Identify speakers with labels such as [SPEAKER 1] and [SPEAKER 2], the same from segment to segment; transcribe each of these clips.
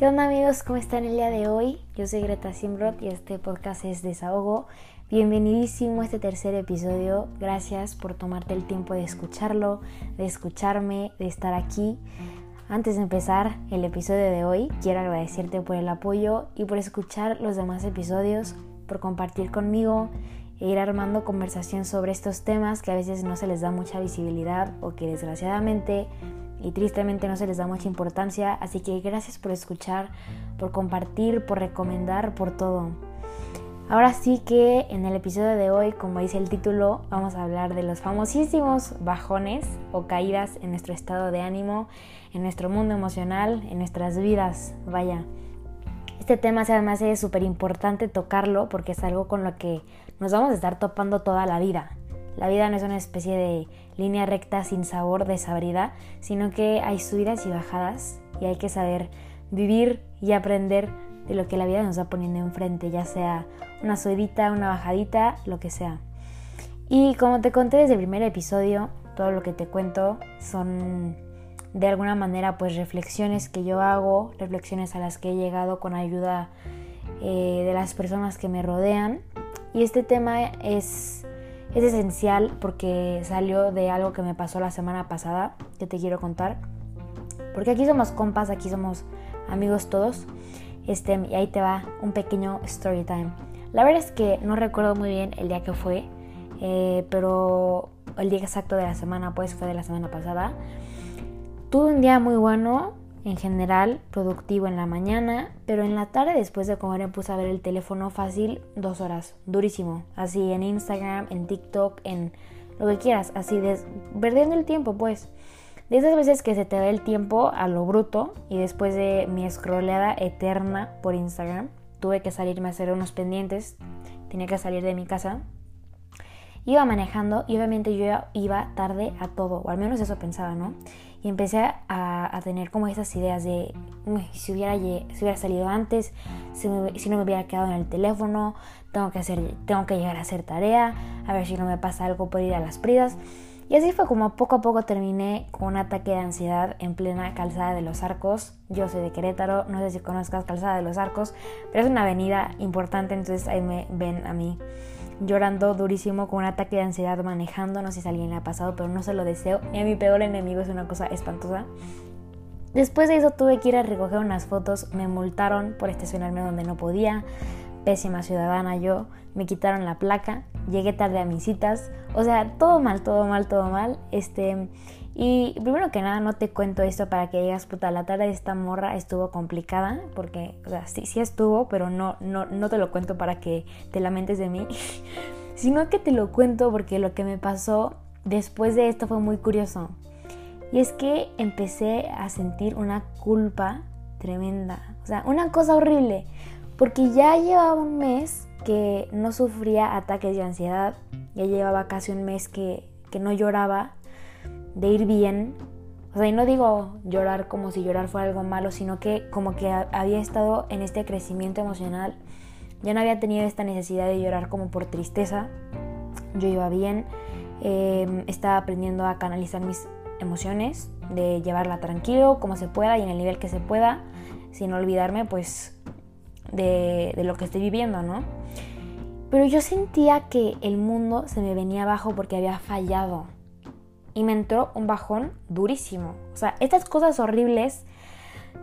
[SPEAKER 1] ¿Qué onda amigos? ¿Cómo están el día de hoy? Yo soy Greta Simbrot y este podcast es Desahogo. Bienvenidísimo a este tercer episodio. Gracias por tomarte el tiempo de escucharlo, de escucharme, de estar aquí. Antes de empezar el episodio de hoy, quiero agradecerte por el apoyo y por escuchar los demás episodios, por compartir conmigo e ir armando conversación sobre estos temas que a veces no se les da mucha visibilidad o que desgraciadamente y tristemente no se les da mucha importancia, así que gracias por escuchar, por compartir, por recomendar, por todo. Ahora sí que en el episodio de hoy, como dice el título, vamos a hablar de los famosísimos bajones o caídas en nuestro estado de ánimo, en nuestro mundo emocional, en nuestras vidas. Vaya, este tema además es súper importante tocarlo porque es algo con lo que nos vamos a estar topando toda la vida. La vida no es una especie de línea recta sin sabor, de sabrida, sino que hay subidas y bajadas y hay que saber vivir y aprender de lo que la vida nos va poniendo enfrente, ya sea una subidita, una bajadita, lo que sea. Y como te conté desde el primer episodio, todo lo que te cuento son de alguna manera pues reflexiones que yo hago, reflexiones a las que he llegado con ayuda eh, de las personas que me rodean. Y este tema es es esencial porque salió de algo que me pasó la semana pasada que te quiero contar. Porque aquí somos compas, aquí somos amigos todos. Este, y ahí te va un pequeño story time. La verdad es que no recuerdo muy bien el día que fue, eh, pero el día exacto de la semana, pues fue de la semana pasada. Tuve un día muy bueno, en general productivo en la mañana, pero en la tarde después de comer me puse a ver el teléfono fácil dos horas, durísimo, así en Instagram, en TikTok, en lo que quieras, así de, perdiendo el tiempo pues. De esas veces que se te va el tiempo a lo bruto y después de mi scrolleada eterna por Instagram, tuve que salirme a hacer unos pendientes, tenía que salir de mi casa. Iba manejando y obviamente yo iba tarde a todo, o al menos eso pensaba, ¿no? y empecé a, tener como esas ideas de si, hubiera, si hubiera salido antes, si, no me hubiera quedado en el teléfono, tengo que, hacer, tengo que llegar a hacer tarea, a ver si no me pasa algo por ir a las pridas. Y así fue como poco a poco terminé con un ataque de ansiedad en plena calzada de los arcos. Yo soy de Querétaro, no sé si conozcas calzada de los arcos, pero es una avenida importante, entonces ahí me ven a mí llorando durísimo con un ataque de ansiedad manejando. No sé si alguien le ha pasado, pero no se lo deseo. Y a mi peor enemigo es una cosa espantosa. Después de eso tuve que ir a recoger unas fotos. Me multaron por estacionarme donde no podía. Pésima ciudadana yo. Me quitaron la placa. Llegué tarde a mis citas. O sea, todo mal, todo mal, todo mal. Este. Y primero que nada, no te cuento esto para que digas, puta, la tarde de esta morra estuvo complicada, porque, o sea, sí, sí estuvo, pero no, no, no te lo cuento para que te lamentes de mí, sino que te lo cuento porque lo que me pasó después de esto fue muy curioso. Y es que empecé a sentir una culpa tremenda, o sea, una cosa horrible, porque ya llevaba un mes que no sufría ataques de ansiedad, ya llevaba casi un mes que, que no lloraba de ir bien. O sea, y no digo llorar como si llorar fuera algo malo, sino que como que había estado en este crecimiento emocional. Ya no había tenido esta necesidad de llorar como por tristeza. Yo iba bien. Em, estaba aprendiendo a canalizar mis emociones, de llevarla tranquilo, como se pueda y en el nivel que se pueda, sin olvidarme pues de, lo que estoy viviendo, ¿no? Pero yo sentía que el mundo se me venía abajo porque había fallado y me entró un bajón durísimo. O sea, estas cosas horribles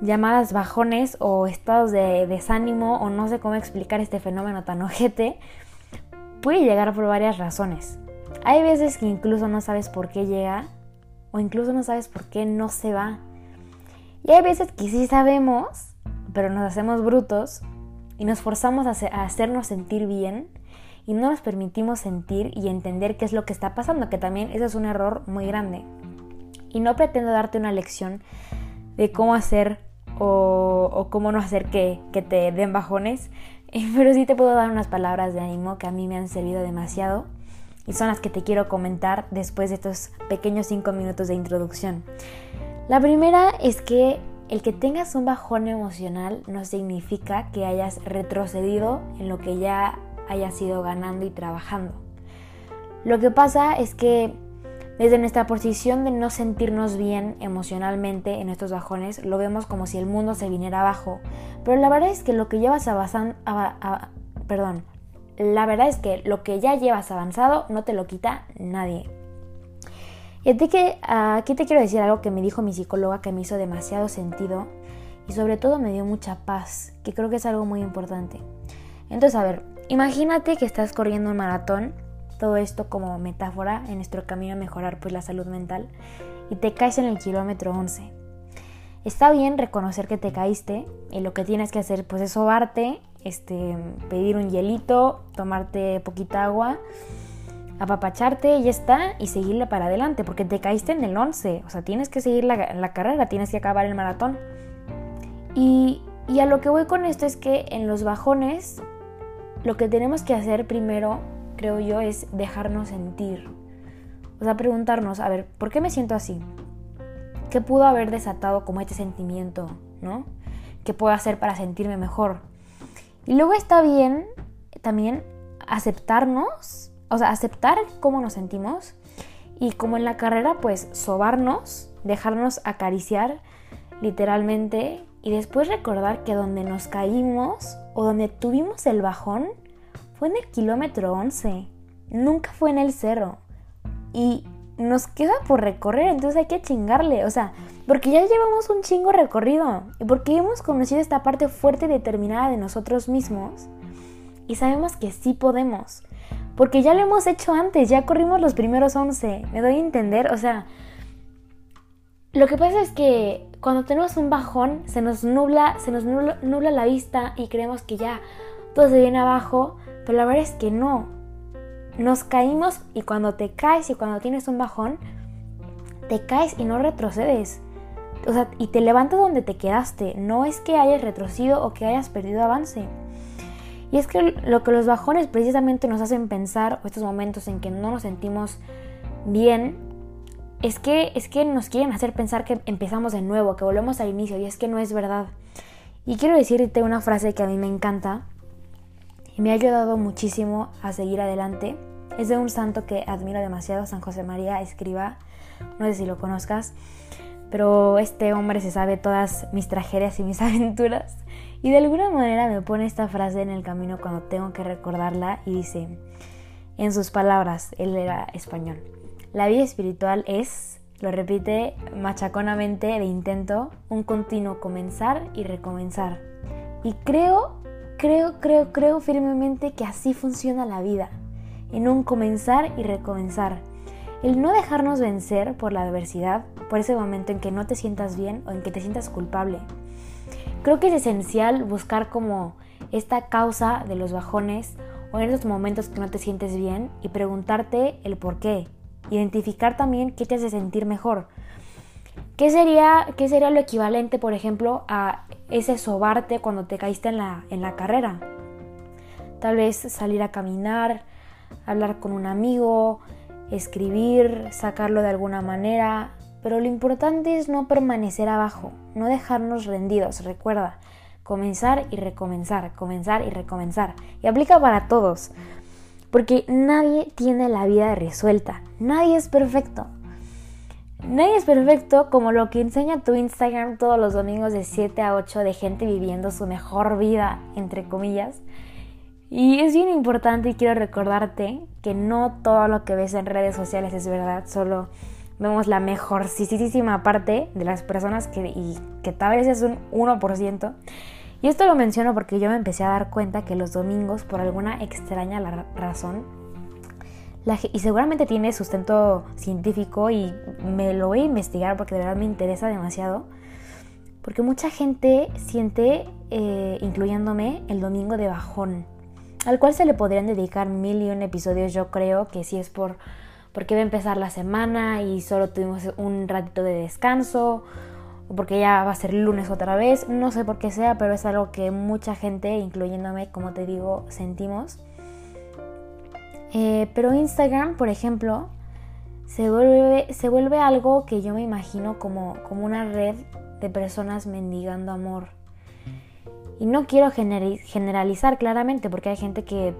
[SPEAKER 1] llamadas bajones o estados de desánimo o no sé cómo explicar este fenómeno tan ojete, puede llegar por varias razones. Hay veces que incluso no sabes por qué llega o incluso no sabes por qué no se va. Y hay veces que sí sabemos, pero nos hacemos brutos y nos forzamos a hacernos sentir bien y no nos permitimos sentir y entender qué es lo que está pasando, que también eso es un error muy grande. Y no pretendo darte una lección de cómo hacer o, cómo no hacer que, te den bajones, pero sí te puedo dar unas palabras de ánimo que a mí me han servido demasiado y son las que te quiero comentar después de estos pequeños 5 minutos de introducción. La primera es que el que tengas un bajón emocional no significa que hayas retrocedido en lo que ya hayas ido ganando y trabajando. Lo que pasa es que Desde nuestra posición de no sentirnos bien emocionalmente en estos bajones, lo vemos como si el mundo se viniera abajo. Pero la verdad es que lo que llevas avanzando, perdón, la verdad es que lo que ya llevas avanzado no te lo quita nadie. Y que aquí te quiero decir algo que me dijo mi psicóloga que me hizo demasiado sentido y sobre todo me dio mucha paz, que creo que es algo muy importante. Entonces, a ver, imagínate que estás corriendo un maratón todo esto como metáfora en nuestro camino a mejorar pues la salud mental y te caes en el kilómetro 11. Está bien reconocer que te caíste y lo que tienes que hacer pues es sobarte, este, pedir un hielito, tomarte poquita agua, apapacharte ya está y seguirle para adelante porque te caíste en el 11, o sea, tienes que seguir la, la carrera, tienes que acabar el maratón. Y, y a lo que voy con esto es que en los bajones lo que tenemos que hacer primero creo yo, es dejarnos sentir. O sea, preguntarnos, a ver, ¿por qué me siento así? ¿Qué pudo haber desatado como este sentimiento, no? ¿Qué puedo hacer para sentirme mejor? Y luego está bien también aceptarnos, o sea, aceptar cómo nos sentimos y como en la carrera, pues sobarnos, dejarnos acariciar literalmente y después recordar que donde nos caímos o donde tuvimos el bajón, fue en el kilómetro 11, nunca fue en el cerro. Y nos queda por recorrer, entonces hay que chingarle, o sea, porque ya llevamos un chingo recorrido y porque hemos conocido esta parte fuerte y determinada de nosotros mismos y sabemos que sí podemos, porque ya lo hemos hecho antes, ya corrimos los primeros 11, me doy a entender, o sea, lo que pasa es que cuando tenemos un bajón se nos nubla, se nos la vista y creemos que ya todo se viene abajo, pero la verdad es que no. Nos caímos y cuando te caes y cuando tienes un bajón, te caes y no retrocedes. O sea, y te levantas donde te quedaste. No es que hayas retrocedido o que hayas perdido avance. Y es que lo que los bajones precisamente nos hacen pensar, o estos momentos en que no nos sentimos bien, es que, es que nos quieren hacer pensar que empezamos de nuevo, que volvemos al inicio, y es que no es verdad. Y quiero decirte una frase que a mí me encanta, y me ha ayudado muchísimo a seguir adelante. Es de un santo que admiro demasiado, San José María Escriba. No sé si lo conozcas, pero este hombre se sabe todas mis tragedias y mis aventuras. Y de alguna manera me pone esta frase en el camino cuando tengo que recordarla y dice, en sus palabras, él era español, la vida espiritual es, lo repite machaconamente de intento, un continuo comenzar y recomenzar. Y creo Creo, creo, creo firmemente que así funciona la vida, en un comenzar y recomenzar. El no dejarnos vencer por la adversidad, por ese momento en que no te sientas bien o en que te sientas culpable. Creo que es esencial buscar como esta causa de los bajones o en esos momentos que no te sientes bien y preguntarte el por qué. Identificar también qué te hace sentir mejor. ¿Qué sería, qué sería lo equivalente, por ejemplo, a ese sobarte cuando te caíste en la, en la carrera. Tal vez salir a caminar, hablar con un amigo, escribir, sacarlo de alguna manera, pero lo importante es no permanecer abajo, no dejarnos rendidos, recuerda, comenzar y recomenzar, comenzar y recomenzar. Y aplica para todos, porque nadie tiene la vida resuelta, nadie es perfecto. Nadie es perfecto como lo que enseña tu Instagram todos los domingos de 7 a 8 de gente viviendo su mejor vida, entre comillas. Y es bien importante y quiero recordarte que no todo lo que ves en redes sociales es verdad, solo vemos la mejorcísima parte de las personas que, y que tal vez es un 1%. Y esto lo menciono porque yo me empecé a dar cuenta que los domingos, por alguna extraña razón, y seguramente tiene sustento científico y me lo voy a investigar porque de verdad me interesa demasiado. Porque mucha gente siente, eh, incluyéndome, el domingo de bajón, al cual se le podrían dedicar mil y un episodios, yo creo que si es por porque va a empezar la semana y solo tuvimos un ratito de descanso, o porque ya va a ser lunes otra vez, no sé por qué sea, pero es algo que mucha gente, incluyéndome, como te digo, sentimos. Eh, pero Instagram, por ejemplo, se vuelve, se vuelve algo que yo me imagino como, como una red de personas mendigando amor. Y no quiero generalizar claramente porque hay gente que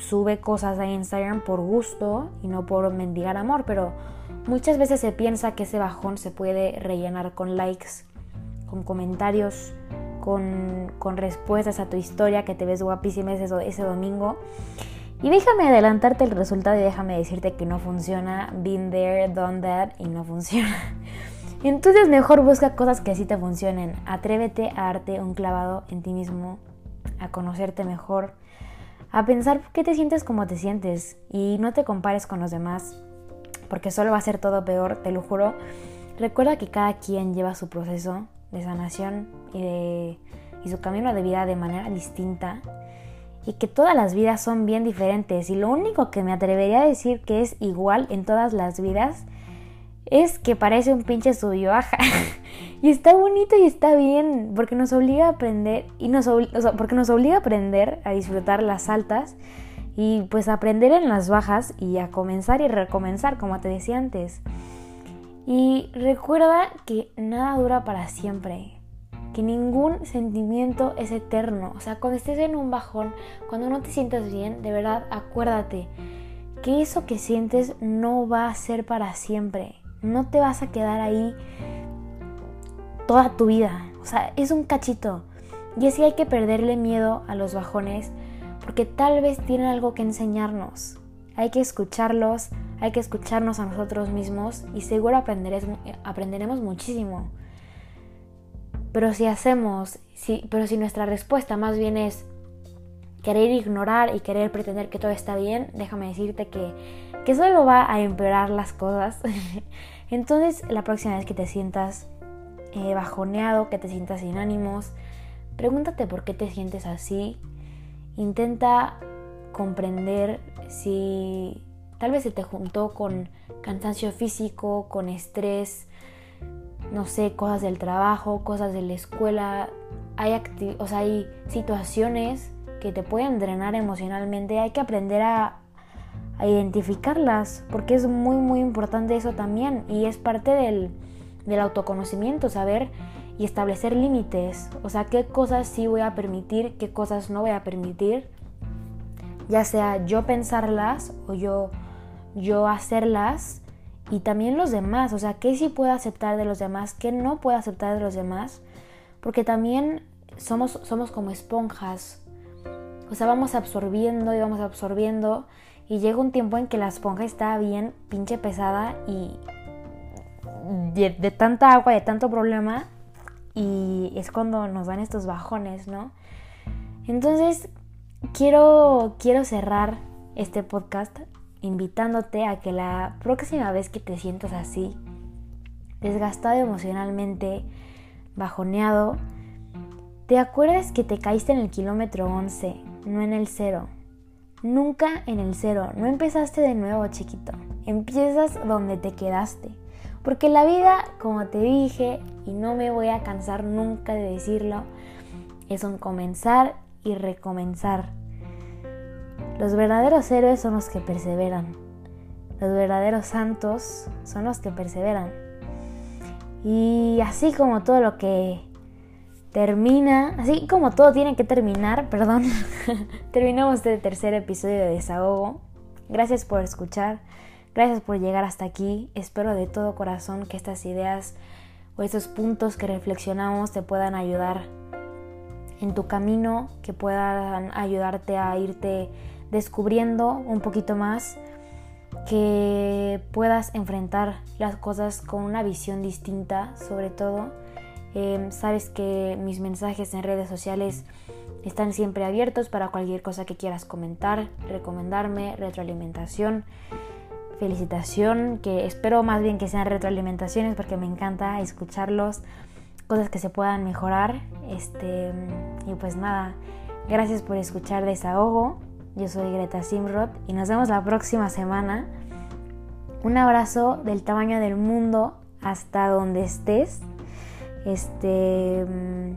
[SPEAKER 1] sube cosas a Instagram por gusto y no por mendigar amor, pero Muchas veces se piensa que ese bajón se puede rellenar con likes, con comentarios, con, respuestas a tu historia, que te ves guapísima ese, ese domingo. Y déjame adelantarte el resultado y déjame decirte que no funciona. Been there, done that y no funciona. Entonces mejor busca cosas que sí te funcionen. Atrévete a darte un clavado en ti mismo, a conocerte mejor, a pensar qué te sientes como te sientes y no te compares con los demás, porque solo va a ser todo peor, te lo juro. Recuerda que cada quien lleva su proceso de sanación y, y su camino de vida de manera distinta y que todas las vidas son bien diferentes y lo único que me atrevería a decir que es igual en todas las vidas es que parece un pinche suyo y está bonito y está bien, porque nos obliga a aprender, y nos porque nos obliga a aprender a disfrutar las altas y pues aprender en las bajas y a comenzar y recomenzar, como te decía antes. Y recuerda que nada dura para siempre, que ningún sentimiento es eterno. O sea, cuando estés en un bajón, cuando no te sientas bien, de verdad acuérdate que eso que sientes no va a ser para siempre no te vas a quedar ahí toda tu vida. O sea, es un cachito. Y así hay que perderle miedo a los bajones porque tal vez tienen algo que enseñarnos. Hay que escucharlos, hay que escucharnos a nosotros mismos y seguro aprenderemos muchísimo. Pero si hacemos, si, pero si nuestra respuesta más bien es querer ignorar y querer pretender que todo está bien, déjame decirte que, que solo va a empeorar las cosas. Entonces, la próxima vez que te sientas eh, bajoneado, que te sientas sin ánimos, pregúntate por qué te sientes así. Intenta comprender si tal vez se te juntó con cansancio físico, con estrés, no sé, cosas del trabajo, cosas de la escuela. Hay, o sea, hay situaciones que te pueden drenar emocionalmente, hay que aprender a, identificarlas, porque es muy, muy importante eso también y es parte del, del autoconocimiento, saber y establecer límites, o sea, qué cosas sí voy a permitir, qué cosas no voy a permitir, ya sea yo pensarlas o yo, yo hacerlas y también los demás, o sea, qué sí puedo aceptar de los demás, qué no puedo aceptar de los demás, porque también somos, somos como esponjas, o sea, vamos absorbiendo y vamos absorbiendo y llega un tiempo en que la esponja está bien pinche pesada y de, tanta agua, de tanto problema y es cuando nos dan estos bajones, ¿no? Entonces, quiero, quiero cerrar este podcast invitándote a que la próxima vez que te sientas así, desgastado emocionalmente, bajoneado, te acuerdes que te caíste en el kilómetro 11 no en el cero. Nunca en el cero. No empezaste de nuevo, chiquito. Empiezas donde te quedaste. Porque la vida, como te dije, y no me voy a cansar nunca de decirlo, es un comenzar y recomenzar. Los verdaderos héroes son los que perseveran. Los verdaderos santos son los que perseveran. Y así como todo lo que termina, así como todo tiene que terminar, perdón, terminamos este tercer episodio de Desahogo. Gracias por escuchar, gracias por llegar hasta aquí. Espero de todo corazón que estas ideas o estos puntos que reflexionamos te puedan ayudar en tu camino, que puedan ayudarte a irte descubriendo un poquito más, que puedas enfrentar las cosas con una visión distinta sobre todo Em, sabes que mis mensajes en redes sociales están siempre abiertos para cualquier cosa que quieras comentar, recomendarme, retroalimentación, felicitación, que espero más bien que sean retroalimentaciones porque me encanta escucharlos, cosas que se puedan mejorar. Este, y pues nada, gracias por escuchar Desahogo. Yo soy Greta Simrod y nos vemos la próxima semana. Un abrazo del tamaño del mundo hasta donde estés. Este. Mm,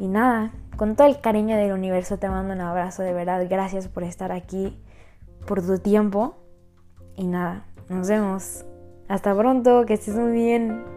[SPEAKER 1] y nada, con todo el cariño del universo te mando un abrazo, de verdad. Gracias por estar aquí, por tu tiempo. Y nada, nos vemos. Hasta pronto, que estés muy bien.